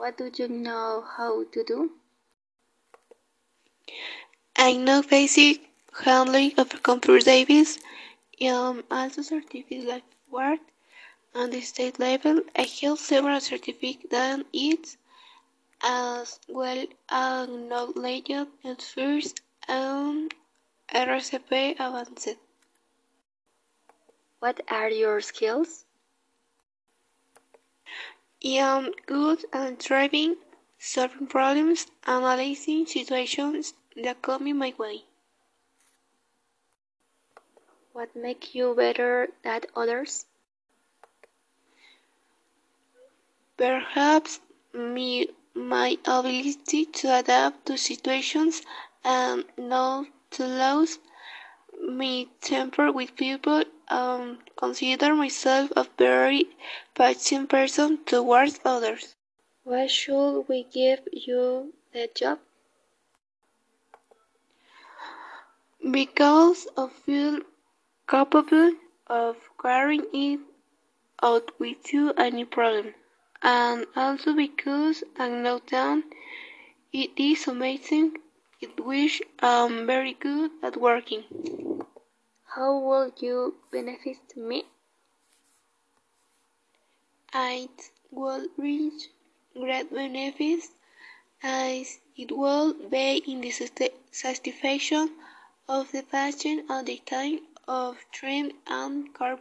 What do you know how to do? I know basic handling of computer devices. I'm um, also certified like Word on the state level. I held several certificates on it, as well as knowledge at first um, and RCP Advanced. What are your skills? I'm good at driving, solving problems, analyzing situations that come in my way. What makes you better than others? Perhaps me, my ability to adapt to situations and not to lose my temper with people and consider myself a very patient person towards others. Why should we give you the job? Because I feel capable of carrying it out with you any problem, and also because I know that it is amazing at which I'm very good at working. How will you benefit me? It will reach great benefits as it will be in the satisfaction of the patient at the time of treatment and care